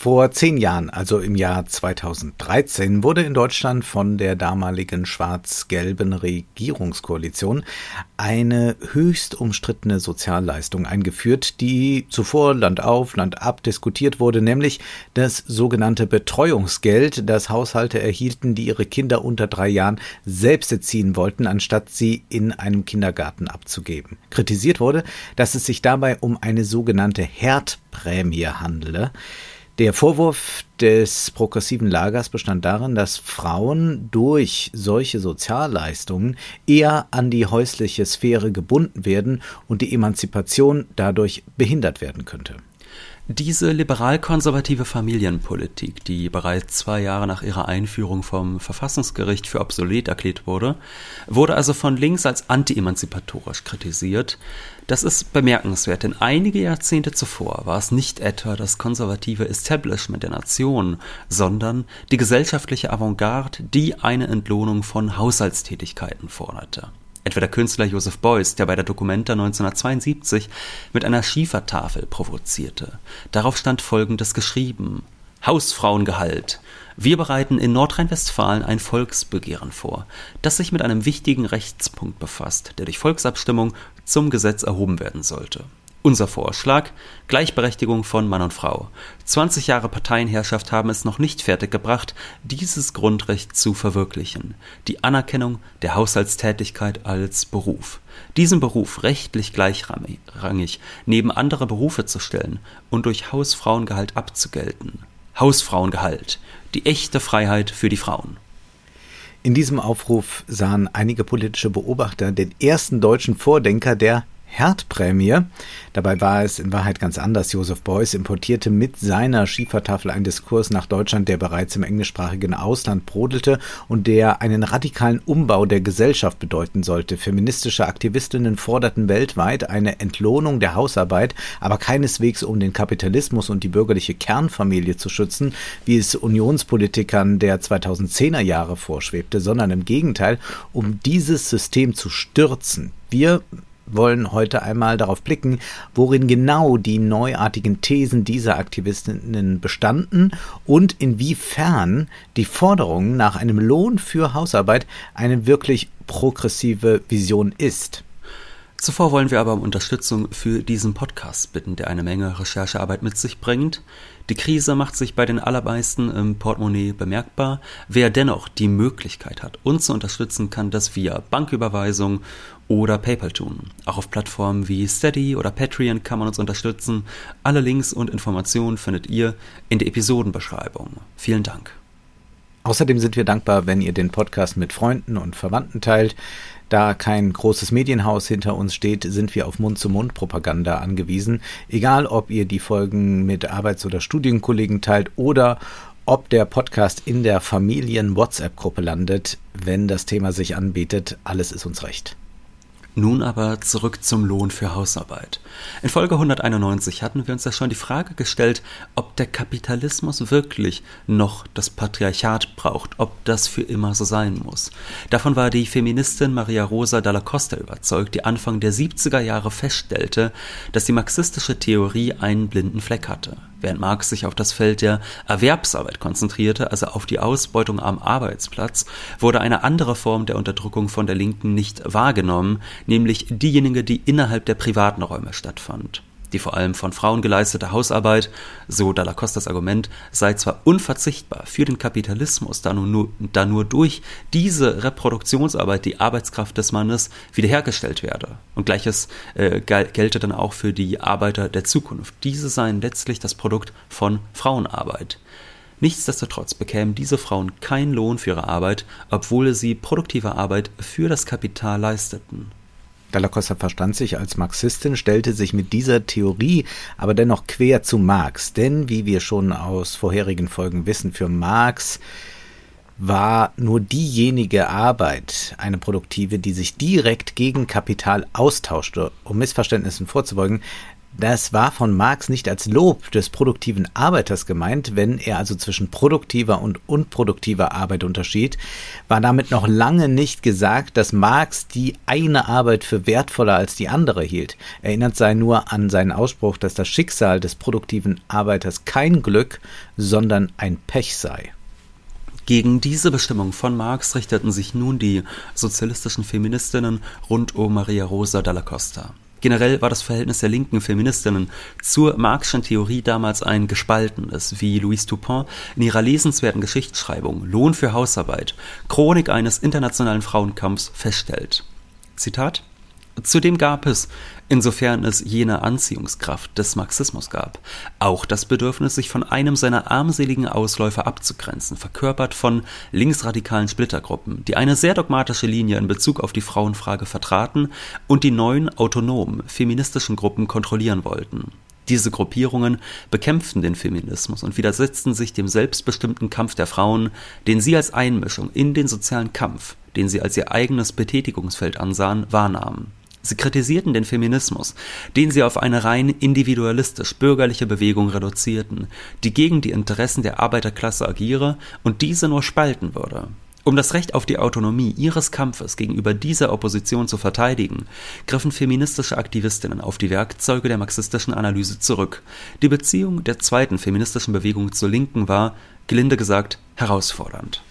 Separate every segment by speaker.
Speaker 1: Vor zehn Jahren, also im Jahr 2013, wurde in Deutschland von der damaligen schwarz-gelben Regierungskoalition eine höchst umstrittene Sozialleistung eingeführt, die zuvor Land auf, Land ab diskutiert wurde, nämlich das sogenannte Betreuungsgeld, das Haushalte erhielten, die ihre Kinder unter drei Jahren selbst erziehen wollten, anstatt sie in einem Kindergarten abzugeben. Kritisiert wurde, dass es sich dabei um eine sogenannte Herdprämie handele. Der Vorwurf des progressiven Lagers bestand darin, dass Frauen durch solche Sozialleistungen eher an die häusliche Sphäre gebunden werden und die Emanzipation dadurch behindert werden könnte.
Speaker 2: Diese liberal-konservative Familienpolitik, die bereits zwei Jahre nach ihrer Einführung vom Verfassungsgericht für obsolet erklärt wurde, wurde also von links als anti-emanzipatorisch kritisiert. Das ist bemerkenswert, denn einige Jahrzehnte zuvor war es nicht etwa das konservative Establishment der Nation, sondern die gesellschaftliche Avantgarde, die eine Entlohnung von Haushaltstätigkeiten forderte etwa der Künstler Joseph Beuys, der bei der Documenta 1972 mit einer Schiefertafel provozierte. Darauf stand folgendes geschrieben: Hausfrauengehalt. Wir bereiten in Nordrhein-Westfalen ein Volksbegehren vor, das sich mit einem wichtigen Rechtspunkt befasst, der durch Volksabstimmung zum Gesetz erhoben werden sollte. Unser Vorschlag Gleichberechtigung von Mann und Frau. 20 Jahre Parteienherrschaft haben es noch nicht fertiggebracht, dieses Grundrecht zu verwirklichen. Die Anerkennung der Haushaltstätigkeit als Beruf. Diesen Beruf rechtlich gleichrangig neben andere Berufe zu stellen und durch Hausfrauengehalt abzugelten. Hausfrauengehalt. Die echte Freiheit für die Frauen.
Speaker 1: In diesem Aufruf sahen einige politische Beobachter den ersten deutschen Vordenker der Herdprämie. Dabei war es in Wahrheit ganz anders. Joseph Beuys importierte mit seiner Schiefertafel einen Diskurs nach Deutschland, der bereits im englischsprachigen Ausland brodelte und der einen radikalen Umbau der Gesellschaft bedeuten sollte. Feministische Aktivistinnen forderten weltweit eine Entlohnung der Hausarbeit, aber keineswegs um den Kapitalismus und die bürgerliche Kernfamilie zu schützen, wie es Unionspolitikern der 2010er Jahre vorschwebte, sondern im Gegenteil, um dieses System zu stürzen. Wir wollen heute einmal darauf blicken, worin genau die neuartigen Thesen dieser Aktivistinnen bestanden und inwiefern die Forderung nach einem Lohn für Hausarbeit eine wirklich progressive Vision ist.
Speaker 2: Zuvor wollen wir aber um Unterstützung für diesen Podcast bitten, der eine Menge Recherchearbeit mit sich bringt. Die Krise macht sich bei den allermeisten im Portemonnaie bemerkbar. Wer dennoch die Möglichkeit hat, uns zu unterstützen, kann das via Banküberweisung oder PayPal tun. Auch auf Plattformen wie Steady oder Patreon kann man uns unterstützen. Alle Links und Informationen findet ihr in der Episodenbeschreibung. Vielen Dank.
Speaker 1: Außerdem sind wir dankbar, wenn ihr den Podcast mit Freunden und Verwandten teilt. Da kein großes Medienhaus hinter uns steht, sind wir auf Mund-zu-Mund-Propaganda angewiesen. Egal, ob ihr die Folgen mit Arbeits- oder Studienkollegen teilt oder ob der Podcast in der Familien-WhatsApp-Gruppe landet, wenn das Thema sich anbietet, alles ist uns recht.
Speaker 2: Nun aber zurück zum Lohn für Hausarbeit. In Folge 191 hatten wir uns ja schon die Frage gestellt, ob der Kapitalismus wirklich noch das Patriarchat braucht, ob das für immer so sein muss. Davon war die Feministin Maria Rosa Dalla Costa überzeugt, die Anfang der 70er Jahre feststellte, dass die marxistische Theorie einen blinden Fleck hatte. Während Marx sich auf das Feld der Erwerbsarbeit konzentrierte, also auf die Ausbeutung am Arbeitsplatz, wurde eine andere Form der Unterdrückung von der Linken nicht wahrgenommen, nämlich diejenige, die innerhalb der privaten Räume stattfand. Die vor allem von Frauen geleistete Hausarbeit, so Dalla Costas Argument, sei zwar unverzichtbar für den Kapitalismus, da nur, da nur durch diese Reproduktionsarbeit die Arbeitskraft des Mannes wiederhergestellt werde. Und gleiches äh, gelte dann auch für die Arbeiter der Zukunft. Diese seien letztlich das Produkt von Frauenarbeit. Nichtsdestotrotz bekämen diese Frauen keinen Lohn für ihre Arbeit, obwohl sie produktive Arbeit für das Kapital leisteten.
Speaker 1: Dalla Costa verstand sich als Marxistin, stellte sich mit dieser Theorie aber dennoch quer zu Marx. Denn, wie wir schon aus vorherigen Folgen wissen, für Marx war nur diejenige Arbeit eine produktive, die sich direkt gegen Kapital austauschte. Um Missverständnissen vorzubeugen, Das war von Marx nicht als Lob des produktiven Arbeiters gemeint, wenn er also zwischen produktiver und unproduktiver Arbeit unterschied, war damit noch lange nicht gesagt, dass Marx die eine Arbeit für wertvoller als die andere hielt. Erinnert sei nur an seinen Ausspruch, dass das Schicksal des produktiven Arbeiters kein Glück, sondern ein Pech sei.
Speaker 2: Gegen diese Bestimmung von Marx richteten sich nun die sozialistischen Feministinnen rund um Maria Rosa dalla Costa. Generell war das Verhältnis der linken Feministinnen zur Marxischen Theorie damals ein gespaltenes, wie Louise Dupont in ihrer lesenswerten Geschichtsschreibung Lohn für Hausarbeit, Chronik eines internationalen Frauenkampfs feststellt. Zitat Zudem gab es, insofern es jene Anziehungskraft des Marxismus gab, auch das Bedürfnis, sich von einem seiner armseligen Ausläufer abzugrenzen, verkörpert von linksradikalen Splittergruppen, die eine sehr dogmatische Linie in Bezug auf die Frauenfrage vertraten und die neuen autonomen feministischen Gruppen kontrollieren wollten. Diese Gruppierungen bekämpften den Feminismus und widersetzten sich dem selbstbestimmten Kampf der Frauen, den sie als Einmischung in den sozialen Kampf, den sie als ihr eigenes Betätigungsfeld ansahen, wahrnahmen. Sie kritisierten den Feminismus, den sie auf eine rein individualistisch-bürgerliche Bewegung reduzierten, die gegen die Interessen der Arbeiterklasse agiere und diese nur spalten würde. Um das Recht auf die Autonomie ihres Kampfes gegenüber dieser Opposition zu verteidigen, griffen feministische Aktivistinnen auf die Werkzeuge der marxistischen Analyse zurück. Die Beziehung der zweiten feministischen Bewegung zur Linken war, gelinde gesagt, herausfordernd.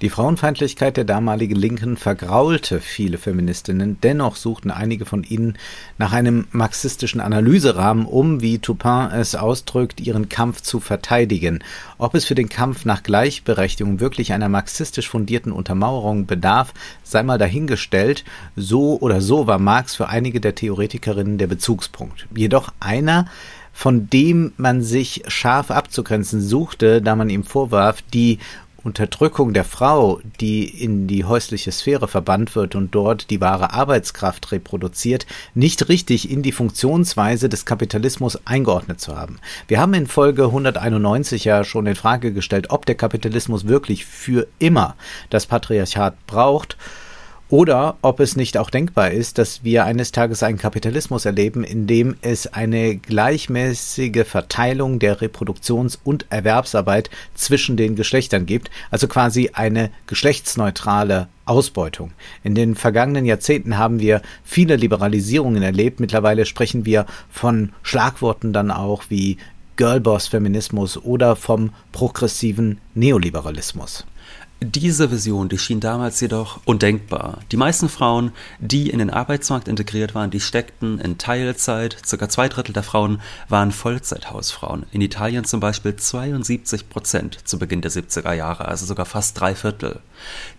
Speaker 1: Die Frauenfeindlichkeit der damaligen Linken vergraulte viele Feministinnen, dennoch suchten einige von ihnen nach einem marxistischen Analyserahmen, um, wie Toupin es ausdrückt, ihren Kampf zu verteidigen. Ob es für den Kampf nach Gleichberechtigung wirklich einer marxistisch fundierten Untermauerung bedarf, sei mal dahingestellt. So oder so war Marx für einige der Theoretikerinnen der Bezugspunkt. Jedoch einer, von dem man sich scharf abzugrenzen suchte, da man ihm vorwarf, die Unterdrückung der Frau, die in die häusliche Sphäre verbannt wird und dort die wahre Arbeitskraft reproduziert, nicht richtig in die Funktionsweise des Kapitalismus eingeordnet zu haben. Wir haben in Folge 191 ja schon in Frage gestellt, ob der Kapitalismus wirklich für immer das Patriarchat braucht oder ob es nicht auch denkbar ist, dass wir eines Tages einen Kapitalismus erleben, in dem es eine gleichmäßige Verteilung der Reproduktions- und Erwerbsarbeit zwischen den Geschlechtern gibt, also quasi eine geschlechtsneutrale Ausbeutung. In den vergangenen Jahrzehnten haben wir viele Liberalisierungen erlebt. Mittlerweile sprechen wir von Schlagworten dann auch wie Girlboss-Feminismus oder vom progressiven Neoliberalismus.
Speaker 2: Diese Vision, die schien damals jedoch undenkbar. Die meisten Frauen, die in den Arbeitsmarkt integriert waren, die steckten in Teilzeit. Circa zwei Drittel der Frauen waren Vollzeithausfrauen. In Italien zum Beispiel 72 Prozent zu Beginn der 70er Jahre, also sogar fast drei Viertel.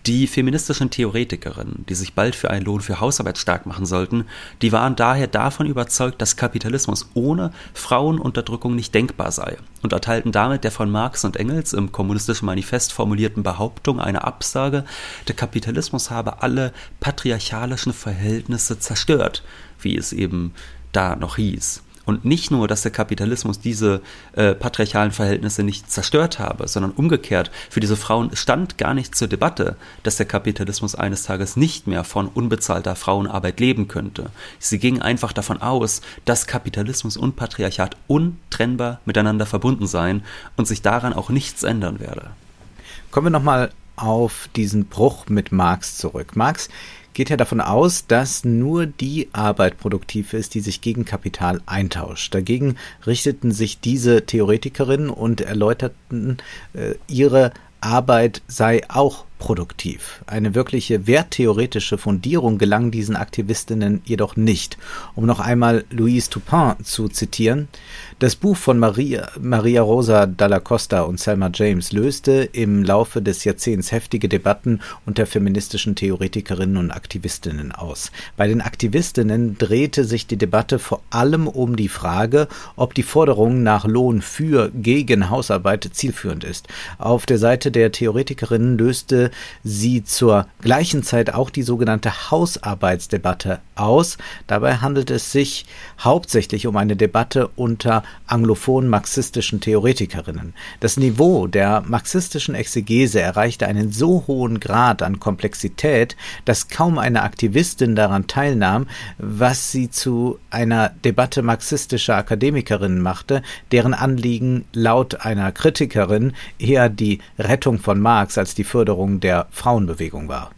Speaker 2: Die feministischen Theoretikerinnen, die sich bald für einen Lohn für Hausarbeit stark machen sollten, die waren daher davon überzeugt, dass Kapitalismus ohne Frauenunterdrückung nicht denkbar sei und erteilten damit der von Marx und Engels im Kommunistischen Manifest formulierten Behauptung eine Absage, der Kapitalismus habe alle patriarchalischen Verhältnisse zerstört, wie es eben da noch hieß. Und nicht nur, dass der Kapitalismus diese äh, patriarchalen Verhältnisse nicht zerstört habe, sondern umgekehrt, für diese Frauen stand gar nicht zur Debatte, dass der Kapitalismus eines Tages nicht mehr von unbezahlter Frauenarbeit leben könnte. Sie gingen einfach davon aus, dass Kapitalismus und Patriarchat untrennbar miteinander verbunden seien und sich daran auch nichts ändern werde.
Speaker 1: Kommen wir nochmal auf diesen Bruch mit Marx zurück. Marx geht ja davon aus, dass nur die Arbeit produktiv ist, die sich gegen Kapital eintauscht. Dagegen richteten sich diese Theoretikerinnen und erläuterten äh, ihre Arbeit sei auch produktiv. Eine wirkliche werttheoretische Fundierung gelang diesen Aktivistinnen jedoch nicht. Um noch einmal Louise Toupin zu zitieren, das Buch von Maria, Maria Rosa Dalla Costa und Selma James löste im Laufe des Jahrzehnts heftige Debatten unter feministischen Theoretikerinnen und Aktivistinnen aus. Bei den Aktivistinnen drehte sich die Debatte vor allem um die Frage, ob die Forderung nach Lohn für gegen Hausarbeit zielführend ist. Auf der Seite der Theoretikerinnen löste tragte sie zur gleichen Zeit auch die sogenannte Hausarbeitsdebatte aus. Dabei handelt es sich hauptsächlich um eine Debatte unter anglophonen marxistischen Theoretikerinnen. Das Niveau der marxistischen Exegese erreichte einen so hohen Grad an Komplexität, dass kaum eine Aktivistin daran teilnahm, was sie zu einer Debatte marxistischer Akademikerinnen machte, deren Anliegen laut einer Kritikerin eher die Rettung von Marx als die Förderung der Frauenbewegung war.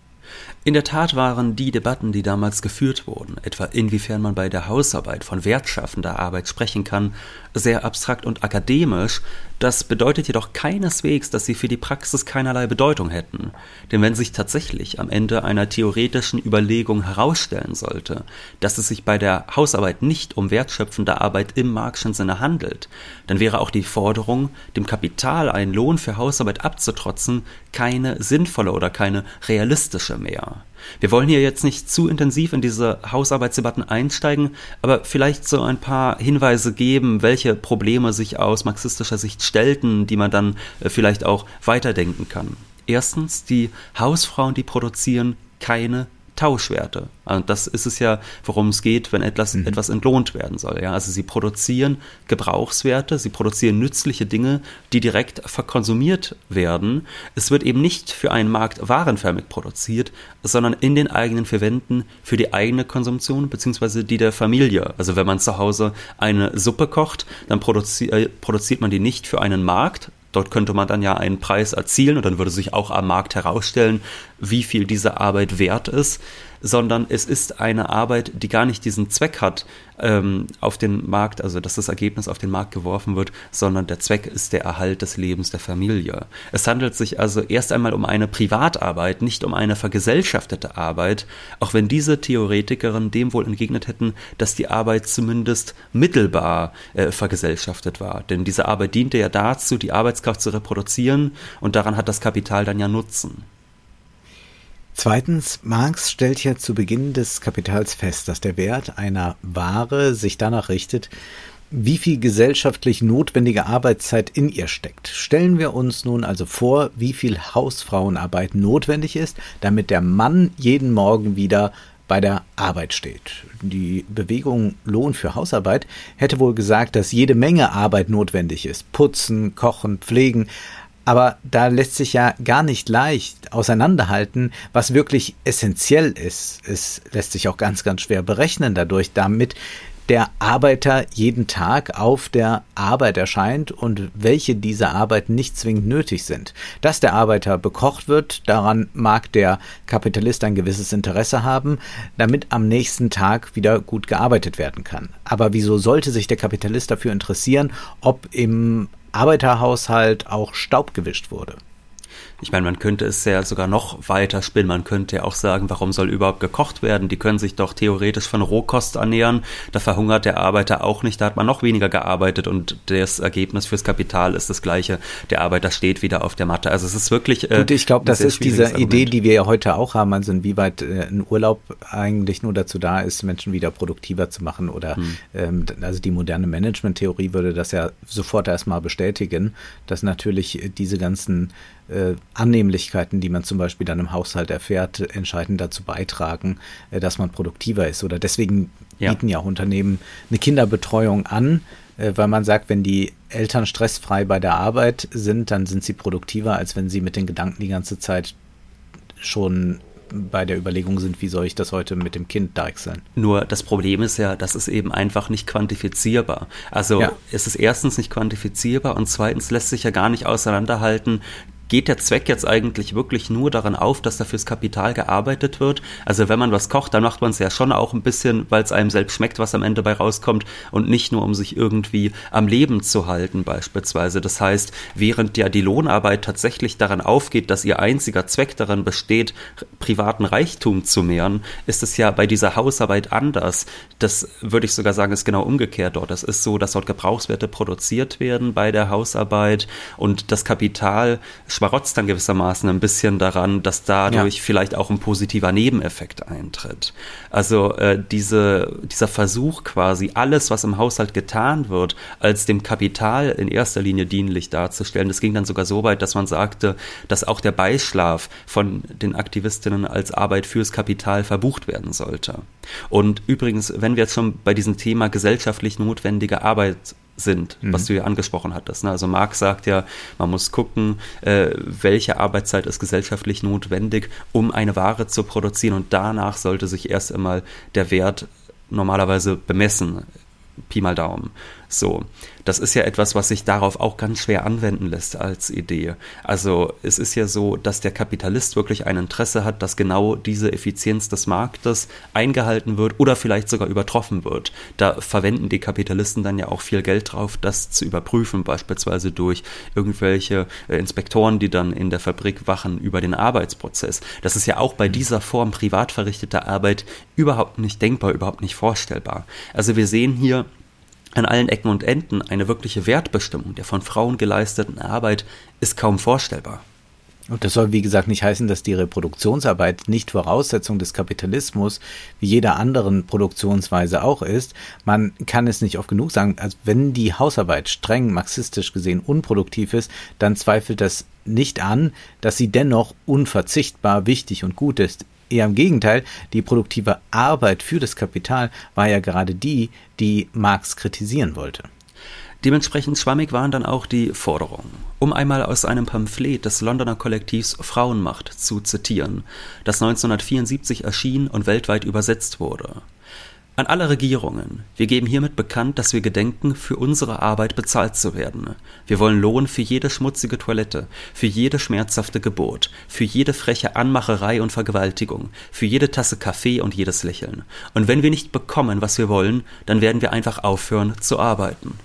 Speaker 2: In der Tat waren die Debatten, die damals geführt wurden, etwa inwiefern man bei der Hausarbeit von wertschaffender Arbeit sprechen kann, sehr abstrakt und akademisch, das bedeutet jedoch keineswegs, dass sie für die Praxis keinerlei Bedeutung hätten. Denn wenn sich tatsächlich am Ende einer theoretischen Überlegung herausstellen sollte, dass es sich bei der Hausarbeit nicht um wertschöpfende Arbeit im Marxischen Sinne handelt, dann wäre auch die Forderung, dem Kapital einen Lohn für Hausarbeit abzutrotzen, keine sinnvolle oder keine realistische mehr. Wir wollen hier jetzt nicht zu intensiv in diese Hausarbeitsdebatten einsteigen, aber vielleicht so ein paar Hinweise geben, welche Probleme sich aus marxistischer Sicht stellten, die man dann äh, vielleicht auch weiterdenken kann. Erstens, die Hausfrauen, die produzieren keine Tauschwerte. Und das ist es ja, worum es geht, wenn etwas, mhm. etwas entlohnt werden soll. Ja? Also sie produzieren Gebrauchswerte, sie produzieren nützliche Dinge, die direkt verkonsumiert werden. Es wird eben nicht für einen Markt warenförmig produziert, sondern in den eigenen Verwenden für die eigene Konsumption beziehungsweise die der Familie. Also wenn man zu Hause eine Suppe kocht, dann produzi äh, produziert man die nicht für einen Markt, Dort könnte man dann ja einen Preis erzielen und dann würde sich auch am Markt herausstellen, wie viel diese Arbeit wert ist, sondern es ist eine Arbeit, die gar nicht diesen Zweck hat ähm, auf den Markt, also dass das Ergebnis auf den Markt geworfen wird, sondern der Zweck ist der Erhalt des Lebens der Familie. Es handelt sich also erst einmal um eine Privatarbeit, nicht um eine vergesellschaftete Arbeit, auch wenn diese Theoretikerinnen dem wohl entgegnet hätten, dass die Arbeit zumindest mittelbar äh, vergesellschaftet war. Denn diese Arbeit diente ja dazu, die Arbeitskraft zu reproduzieren und daran hat das Kapital dann ja Nutzen.
Speaker 1: Zweitens, Marx stellt ja zu Beginn des Kapitals fest, dass der Wert einer Ware sich danach richtet, wie viel gesellschaftlich notwendige Arbeitszeit in ihr steckt. Stellen wir uns nun also vor, wie viel Hausfrauenarbeit notwendig ist, damit der Mann jeden Morgen wieder bei der Arbeit steht. Die Bewegung Lohn für Hausarbeit hätte wohl gesagt, dass jede Menge Arbeit notwendig ist. Putzen, kochen, pflegen. Aber da lässt sich ja gar nicht leicht auseinanderhalten, was wirklich essentiell ist. Es lässt sich auch ganz, ganz schwer berechnen dadurch, damit der Arbeiter jeden Tag auf der Arbeit erscheint und welche dieser Arbeiten nicht zwingend nötig sind. Dass der Arbeiter bekocht wird, daran mag der Kapitalist ein gewisses Interesse haben, damit am nächsten Tag wieder gut gearbeitet werden kann. Aber wieso sollte sich der Kapitalist dafür interessieren, ob im Arbeiterhaushalt auch Staub gewischt wurde.
Speaker 2: Ich meine, man könnte es ja sogar noch weiter spinnen. Man könnte ja auch sagen, warum soll überhaupt gekocht werden? Die können sich doch theoretisch von Rohkost ernähren. Da verhungert der Arbeiter auch nicht. Da hat man noch weniger gearbeitet und das Ergebnis fürs Kapital ist das gleiche. Der Arbeiter steht wieder auf der Matte. Also es ist wirklich.
Speaker 1: Äh, und ich glaube, das ist diese Argument. Idee, die wir ja heute auch haben. Also inwieweit äh, ein Urlaub eigentlich nur dazu da ist, Menschen wieder produktiver zu machen oder hm. ähm, also die moderne Management-Theorie würde das ja sofort erstmal bestätigen, dass natürlich diese ganzen äh, Annehmlichkeiten, die man zum Beispiel dann im Haushalt erfährt, entscheidend dazu beitragen, äh, dass man produktiver ist. Oder deswegen ja. bieten ja auch Unternehmen eine Kinderbetreuung an, äh, weil man sagt, wenn die Eltern stressfrei bei der Arbeit sind, dann sind sie produktiver, als wenn sie mit den Gedanken die ganze Zeit schon bei der Überlegung sind, wie soll ich das heute mit dem Kind deichseln.
Speaker 2: Nur das Problem ist ja, das ist eben einfach nicht quantifizierbar. Also ja. es ist erstens nicht quantifizierbar und zweitens lässt sich ja gar nicht auseinanderhalten, geht der Zweck jetzt eigentlich wirklich nur daran auf, dass da fürs Kapital gearbeitet wird? Also wenn man was kocht, dann macht man es ja schon auch ein bisschen, weil es einem selbst schmeckt, was am Ende bei rauskommt und nicht nur, um sich irgendwie am Leben zu halten beispielsweise. Das heißt, während ja die Lohnarbeit tatsächlich daran aufgeht, dass ihr einziger Zweck darin besteht, privaten Reichtum zu mehren, ist es ja bei dieser Hausarbeit anders. Das würde ich sogar sagen, ist genau umgekehrt dort. Es ist so, dass dort Gebrauchswerte produziert werden bei der Hausarbeit und das Kapital schmarotzt dann gewissermaßen ein bisschen daran, dass dadurch ja. vielleicht auch ein positiver Nebeneffekt eintritt. Also äh, diese, dieser Versuch quasi, alles, was im Haushalt getan wird, als dem Kapital in erster Linie dienlich darzustellen, das ging dann sogar so weit, dass man sagte, dass auch der Beischlaf von den Aktivistinnen als Arbeit fürs Kapital verbucht werden sollte. Und übrigens, wenn wir jetzt schon bei diesem Thema gesellschaftlich notwendige Arbeit sind, mhm. was du ja angesprochen hattest. Ne? Also Marx sagt ja, man muss gucken, äh, welche Arbeitszeit ist gesellschaftlich notwendig, um eine Ware zu produzieren und danach sollte sich erst einmal der Wert normalerweise bemessen. Pi mal Daumen. So, das ist ja etwas, was sich darauf auch ganz schwer anwenden lässt als Idee. Also es ist ja so, dass der Kapitalist wirklich ein Interesse hat, dass genau diese Effizienz des Marktes eingehalten wird oder vielleicht sogar übertroffen wird. Da verwenden die Kapitalisten dann ja auch viel Geld drauf, das zu überprüfen, beispielsweise durch irgendwelche äh, Inspektoren, die dann in der Fabrik wachen über den Arbeitsprozess. Das ist ja auch bei dieser Form privat verrichteter Arbeit überhaupt nicht denkbar, überhaupt nicht vorstellbar. Also wir sehen hier an allen Ecken und Enden eine wirkliche Wertbestimmung der von Frauen geleisteten Arbeit ist kaum vorstellbar.
Speaker 1: Und das soll, wie gesagt, nicht heißen, dass die Reproduktionsarbeit nicht Voraussetzung des Kapitalismus wie jeder anderen Produktionsweise auch ist. Man kann es nicht oft genug sagen. Also wenn die Hausarbeit streng marxistisch gesehen unproduktiv ist, dann zweifelt das nicht an, dass sie dennoch unverzichtbar wichtig und gut ist. Eher im Gegenteil, die produktive Arbeit für das Kapital war ja gerade die, die Marx kritisieren wollte.
Speaker 2: Dementsprechend schwammig waren dann auch die Forderungen. Um einmal aus einem Pamphlet des Londoner Kollektivs Frauenmacht zu zitieren, das 1974 erschien und weltweit übersetzt wurde. An alle Regierungen. Wir geben hiermit bekannt, dass wir gedenken, für unsere Arbeit bezahlt zu werden. Wir wollen Lohn für jede schmutzige Toilette, für jede schmerzhafte Geburt, für jede freche Anmacherei und Vergewaltigung, für jede Tasse Kaffee und jedes Lächeln. Und wenn wir nicht bekommen, was wir wollen, dann werden wir einfach aufhören zu arbeiten.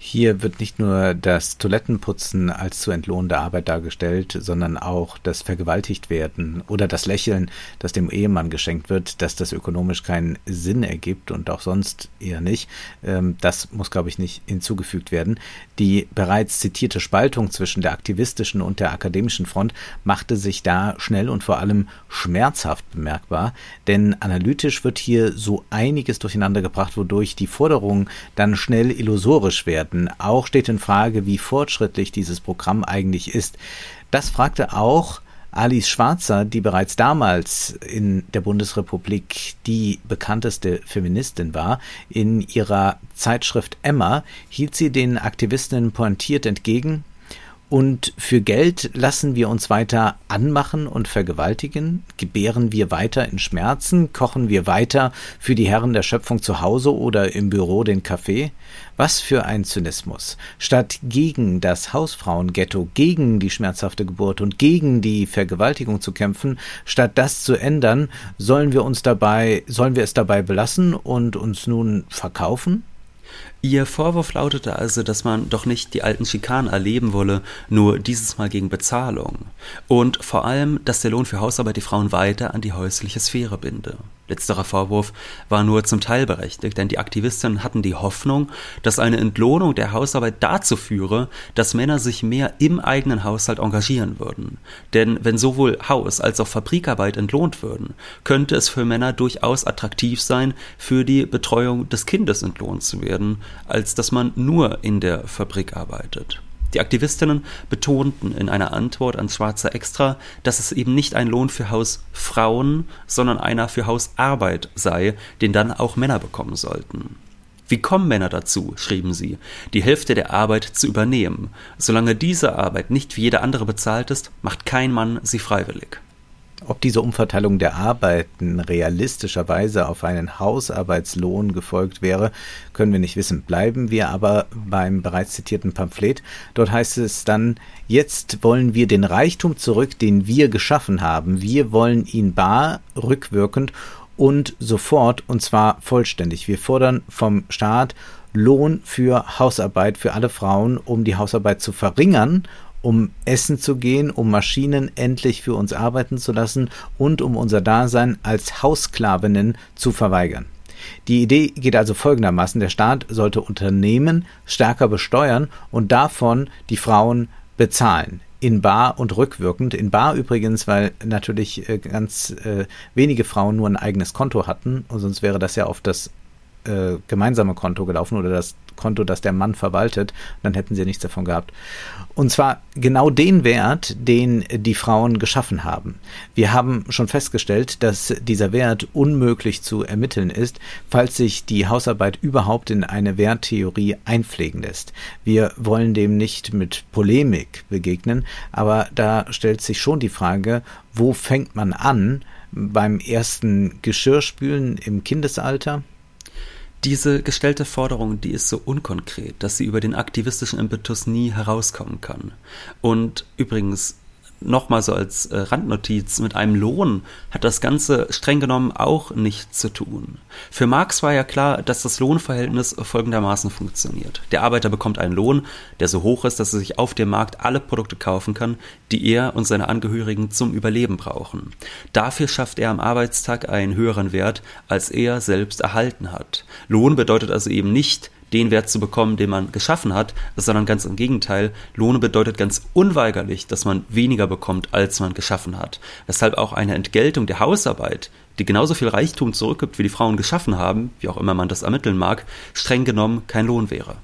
Speaker 1: Hier wird nicht nur das Toilettenputzen als zu entlohnende Arbeit dargestellt, sondern auch das Vergewaltigtwerden oder das Lächeln, das dem Ehemann geschenkt wird, dass das ökonomisch keinen Sinn ergibt und auch sonst eher nicht. Ähm, das muss, glaube ich, nicht hinzugefügt werden. Die bereits zitierte Spaltung zwischen der aktivistischen und der akademischen Front machte sich da schnell und vor allem schmerzhaft bemerkbar, denn analytisch wird hier so einiges durcheinander gebracht, wodurch die Forderungen dann schnell illusorisch werden werden. Auch steht in Frage, wie fortschrittlich dieses Programm eigentlich ist. Das fragte auch Alice Schwarzer, die bereits damals in der Bundesrepublik die bekannteste Feministin war, in ihrer Zeitschrift Emma hielt sie den Aktivistinnen pointiert entgegen, und für Geld lassen wir uns weiter anmachen und vergewaltigen, gebären wir weiter in Schmerzen, kochen wir weiter für die Herren der Schöpfung zu Hause oder im Büro den Kaffee? Was für ein Zynismus. Statt gegen das Hausfrauenghetto, gegen die schmerzhafte Geburt und gegen die Vergewaltigung zu kämpfen, statt das zu ändern, sollen wir uns dabei, sollen wir es dabei belassen und uns nun verkaufen?
Speaker 2: Ihr Vorwurf lautete also, dass man doch nicht die alten Schikanen erleben wolle, nur dieses Mal gegen Bezahlung. Und vor allem, dass der Lohn für Hausarbeit die Frauen weiter an die häusliche Sphäre binde. Letzterer Vorwurf war nur zum Teil berechtigt, denn die Aktivistinnen hatten die Hoffnung, dass eine Entlohnung der Hausarbeit dazu führe, dass Männer sich mehr im eigenen Haushalt engagieren würden. Denn wenn sowohl Haus- als auch Fabrikarbeit entlohnt würden, könnte es für Männer durchaus attraktiv sein, für die Betreuung des Kindes entlohnt zu werden, als dass man nur in der Fabrik arbeitet. Die Aktivistinnen betonten in einer Antwort an Schwarzer Extra, dass es eben nicht ein Lohn für Hausfrauen, sondern einer für Hausarbeit sei, den dann auch Männer bekommen sollten. Wie kommen Männer dazu, schrieben sie, die Hälfte der Arbeit zu übernehmen? Solange diese Arbeit nicht wie jede andere bezahlt ist, macht kein Mann sie freiwillig.
Speaker 1: Ob diese Umverteilung der Arbeiten realistischerweise auf einen Hausarbeitslohn gefolgt wäre, können wir nicht wissen. Bleiben wir aber beim bereits zitierten Pamphlet. Dort heißt es dann, jetzt wollen wir den Reichtum zurück, den wir geschaffen haben. Wir wollen ihn bar, rückwirkend und sofort, und zwar vollständig. Wir fordern vom Staat Lohn für Hausarbeit für alle Frauen, um die Hausarbeit zu verringern um essen zu gehen, um Maschinen endlich für uns arbeiten zu lassen und um unser Dasein als Haussklavinnen zu verweigern. Die Idee geht also folgendermaßen, der Staat sollte Unternehmen stärker besteuern und davon die Frauen bezahlen. in Bar und rückwirkend. In Bar übrigens, weil natürlich äh, ganz äh, wenige Frauen nur ein eigenes Konto hatten, und sonst wäre das ja auf das äh, gemeinsame Konto gelaufen oder das Konto, das der Mann verwaltet, dann hätten sie nichts davon gehabt. Und zwar genau den Wert, den die Frauen geschaffen haben. Wir haben schon festgestellt, dass dieser Wert unmöglich zu ermitteln ist, falls sich die Hausarbeit überhaupt in eine Werttheorie einpflegen lässt. Wir wollen dem nicht mit Polemik begegnen, aber da stellt sich schon die Frage, wo fängt man an beim ersten Geschirrspülen im Kindesalter?
Speaker 2: Diese gestellte Forderung, die ist so unkonkret, dass sie über den aktivistischen Impetus nie herauskommen kann. Und übrigens, nochmal so als äh, Randnotiz, mit einem Lohn hat das Ganze streng genommen auch nichts zu tun. Für Marx war ja klar, dass das Lohnverhältnis folgendermaßen funktioniert. Der Arbeiter bekommt einen Lohn, der so hoch ist, dass er sich auf dem Markt alle Produkte kaufen kann, die er und seine Angehörigen zum Überleben brauchen. Dafür schafft er am Arbeitstag einen höheren Wert, als er selbst erhalten hat. Lohn bedeutet also eben nicht, den Wert zu bekommen, den man geschaffen hat, sondern ganz im Gegenteil. Lohne bedeutet ganz unweigerlich, dass man weniger bekommt, als man geschaffen hat. Weshalb auch eine Entgeltung der Hausarbeit, die genauso viel Reichtum zurückgibt, wie die Frauen geschaffen haben, wie auch immer man das ermitteln mag, streng genommen kein Lohn wäre.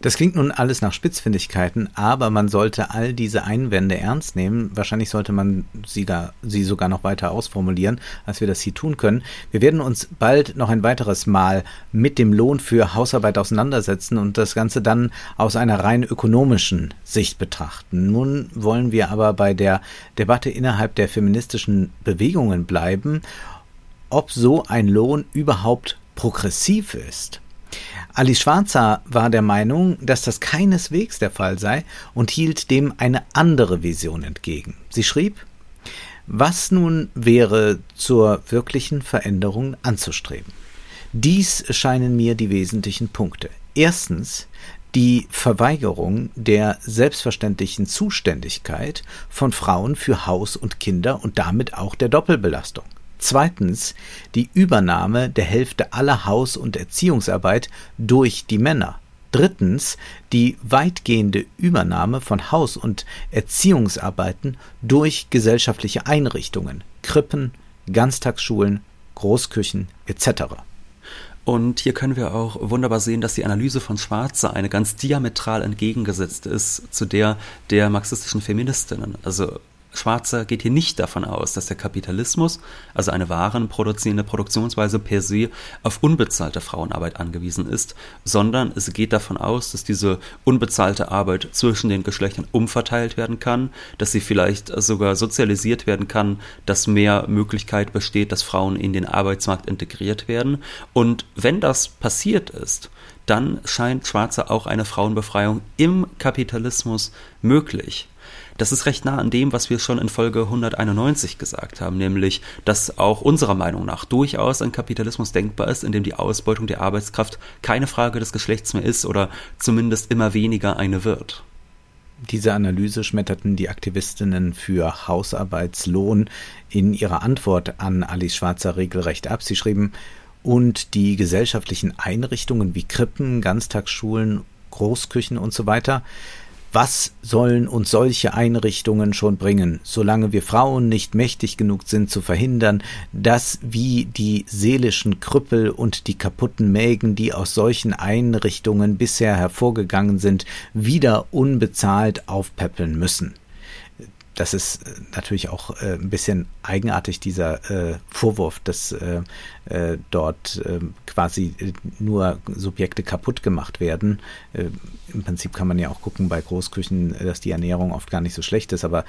Speaker 1: Das klingt nun alles nach Spitzfindigkeiten, aber man sollte all diese Einwände ernst nehmen. Wahrscheinlich sollte man sie, gar, sie sogar noch weiter ausformulieren, als wir das hier tun können. Wir werden uns bald noch ein weiteres Mal mit dem Lohn für Hausarbeit auseinandersetzen und das Ganze dann aus einer rein ökonomischen Sicht betrachten. Nun wollen wir aber bei der Debatte innerhalb der feministischen Bewegungen bleiben, ob so ein Lohn überhaupt progressiv ist. Alice Schwarzer war der Meinung, dass das keineswegs der Fall sei und hielt dem eine andere Vision entgegen. Sie schrieb, was nun wäre zur wirklichen Veränderung anzustreben? Dies scheinen mir die wesentlichen Punkte. Erstens die Verweigerung der selbstverständlichen Zuständigkeit von Frauen für Haus und Kinder und damit auch der Doppelbelastung. Zweitens die Übernahme der Hälfte aller Haus- und Erziehungsarbeit durch die Männer. Drittens die weitgehende Übernahme von Haus- und Erziehungsarbeiten durch gesellschaftliche Einrichtungen, Krippen, Ganztagsschulen, Großküchen etc.
Speaker 2: Und hier können wir auch wunderbar sehen, dass die Analyse von Schwarzer eine ganz diametral entgegengesetzt ist zu der der marxistischen Feministinnen. Also Schwarzer geht hier nicht davon aus, dass der Kapitalismus, also eine warenproduzierende Produktionsweise per se, auf unbezahlte Frauenarbeit angewiesen ist, sondern es geht davon aus, dass diese unbezahlte Arbeit zwischen den Geschlechtern umverteilt werden kann, dass sie vielleicht sogar sozialisiert werden kann, dass mehr Möglichkeit besteht, dass Frauen in den Arbeitsmarkt integriert werden. Und wenn das passiert ist, dann scheint Schwarzer auch eine Frauenbefreiung im Kapitalismus möglich. Das ist recht nah an dem, was wir schon in Folge 191 gesagt haben, nämlich, dass auch unserer Meinung nach durchaus ein Kapitalismus denkbar ist, in dem die Ausbeutung der Arbeitskraft keine Frage des Geschlechts mehr ist oder zumindest immer weniger eine wird.
Speaker 1: Diese Analyse schmetterten die Aktivistinnen für Hausarbeitslohn in ihrer Antwort an Alice Schwarzer regelrecht ab. Sie schrieben, und die gesellschaftlichen Einrichtungen wie Krippen, Ganztagsschulen, Großküchen und so weiter was sollen uns solche Einrichtungen schon bringen, solange wir Frauen nicht mächtig genug sind zu verhindern, dass wie die seelischen Krüppel und die kaputten Mägen, die aus solchen Einrichtungen bisher hervorgegangen sind, wieder unbezahlt aufpäppeln müssen das ist äh, natürlich auch äh, ein bisschen eigenartig, dieser äh, Vorwurf, dass äh, äh dort ähm, quasi äh, nur Subjekte kaputt gemacht werden. Im Prinzip kann man ja auch gucken bei Großküchen, dass die Ernährung oft gar nicht so schlecht ist, aber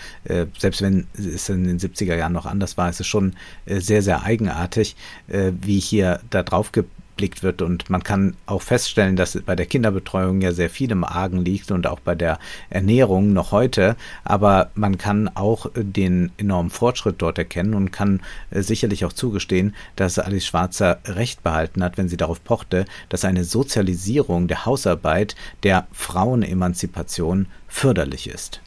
Speaker 1: selbst wenn es in den 70er Jahren noch anders war, ist es schon sehr, sehr eigenartig, wie hier da drauf gibt geblickt wird. Und man kann auch feststellen, dass bei der Kinderbetreuung ja sehr viel im Argen liegt und auch bei der Ernährung noch heute. Aber man kann auch den enormen Fortschritt dort erkennen und kann äh, sicherlich auch zugestehen, dass Alice Schwarzer recht behalten hat, wenn sie darauf pochte, dass eine Sozialisierung der Hausarbeit der Frauenemanzipation förderlich ist.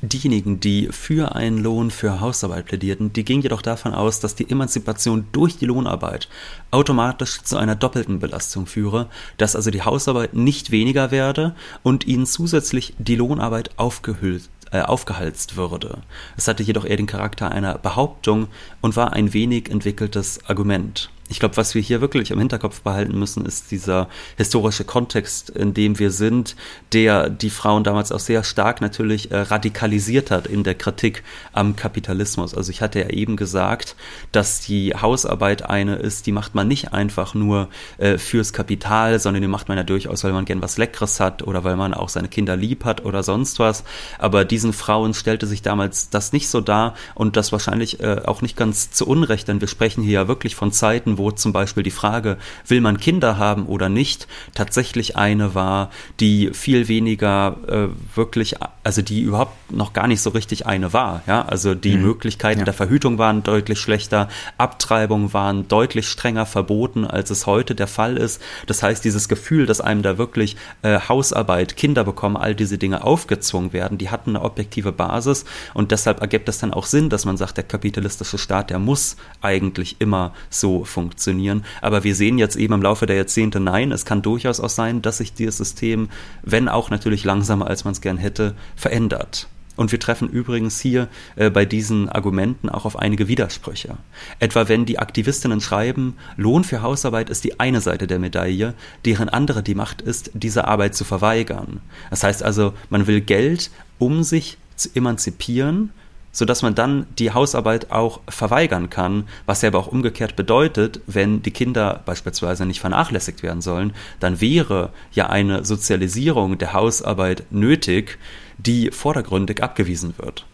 Speaker 2: Diejenigen, die für einen Lohn für Hausarbeit plädierten, die gingen jedoch davon aus, dass die Emanzipation durch die Lohnarbeit automatisch zu einer doppelten Belastung führe, dass also die Hausarbeit nicht weniger werde und ihnen zusätzlich die Lohnarbeit aufgehüllt äh, aufgehalst würde. Es hatte jedoch eher den Charakter einer Behauptung und war ein wenig entwickeltes Argument ich glaube, was wir hier wirklich im Hinterkopf behalten müssen, ist dieser historische Kontext, in dem wir sind, der die Frauen damals auch sehr stark natürlich äh, radikalisiert hat in der Kritik am Kapitalismus. Also ich hatte ja eben gesagt, dass die Hausarbeit eine ist, die macht man nicht einfach nur äh, fürs Kapital, sondern die macht man ja durchaus, weil man gern was Leckeres hat oder weil man auch seine Kinder lieb hat oder sonst was. Aber diesen Frauen stellte sich damals das nicht so dar und das wahrscheinlich äh, auch nicht ganz zu Unrecht, denn wir sprechen hier ja wirklich von Zeiten, wo wo zum Beispiel die Frage, will man Kinder haben oder nicht, tatsächlich eine war, die viel weniger äh, wirklich, also die überhaupt noch gar nicht so richtig eine war. Ja, also die mhm. Möglichkeiten ja. der Verhütung waren deutlich schlechter, Abtreibungen waren deutlich strenger verboten, als es heute der Fall ist. Das heißt, dieses Gefühl, dass einem da wirklich äh, Hausarbeit, Kinder bekommen, all diese Dinge aufgezwungen werden, die hatten eine objektive Basis und deshalb ergibt es dann auch Sinn, dass man sagt, der kapitalistische Staat, der muss eigentlich immer so funktionieren funktionieren. Aber wir sehen jetzt eben im Laufe der Jahrzehnte, nein, es kann durchaus auch sein, dass sich dieses System, wenn auch natürlich langsamer, als man es gern hätte, verändert. Und wir treffen übrigens hier äh, bei diesen Argumenten auch auf einige Widersprüche. Etwa wenn die Aktivistinnen schreiben, Lohn für Hausarbeit ist die eine Seite der Medaille, deren andere die Macht ist, diese Arbeit zu verweigern. Das heißt also, man will Geld, um sich zu emanzipieren, so dass man dann die Hausarbeit auch verweigern kann, was ja aber auch umgekehrt bedeutet, wenn die Kinder beispielsweise nicht vernachlässigt werden sollen, dann wäre ja eine Sozialisierung der Hausarbeit nötig, die vordergründig abgewiesen wird.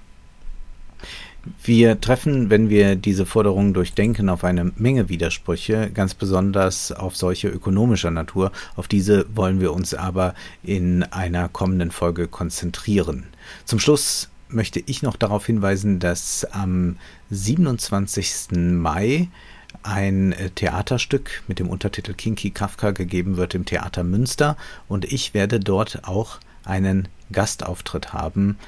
Speaker 1: Wir treffen, wenn wir diese Forderungen durchdenken, auf eine Menge Widersprüche, ganz besonders auf solche ökonomischer Natur. Auf diese wollen wir uns aber in einer kommenden Folge konzentrieren. Zum Schluss möchte ich noch darauf hinweisen, dass am 27. Mai ein äh, Theaterstück mit dem Untertitel Kinky Kafka gegeben wird im Theater Münster und ich werde dort auch einen Gastauftritt haben.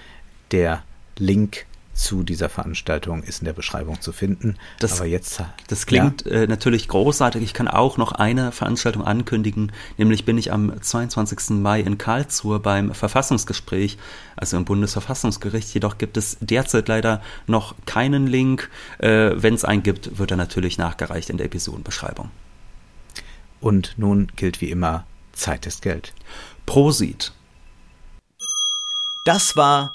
Speaker 1: Der Link zu dieser Veranstaltung ist in der Beschreibung zu finden.
Speaker 2: Das, Aber jetzt, das klingt ja. äh, natürlich großartig. Ich kann auch noch eine Veranstaltung ankündigen, nämlich bin ich am 22. Mai in Karlsruhe beim Verfassungsgespräch, also im Bundesverfassungsgericht. Jedoch gibt es derzeit leider noch keinen Link. Äh, Wenn es einen gibt, wird er natürlich nachgereicht in der Episodenbeschreibung.
Speaker 1: Und nun gilt wie immer, Zeit ist Geld.
Speaker 2: Prosit.
Speaker 1: Das war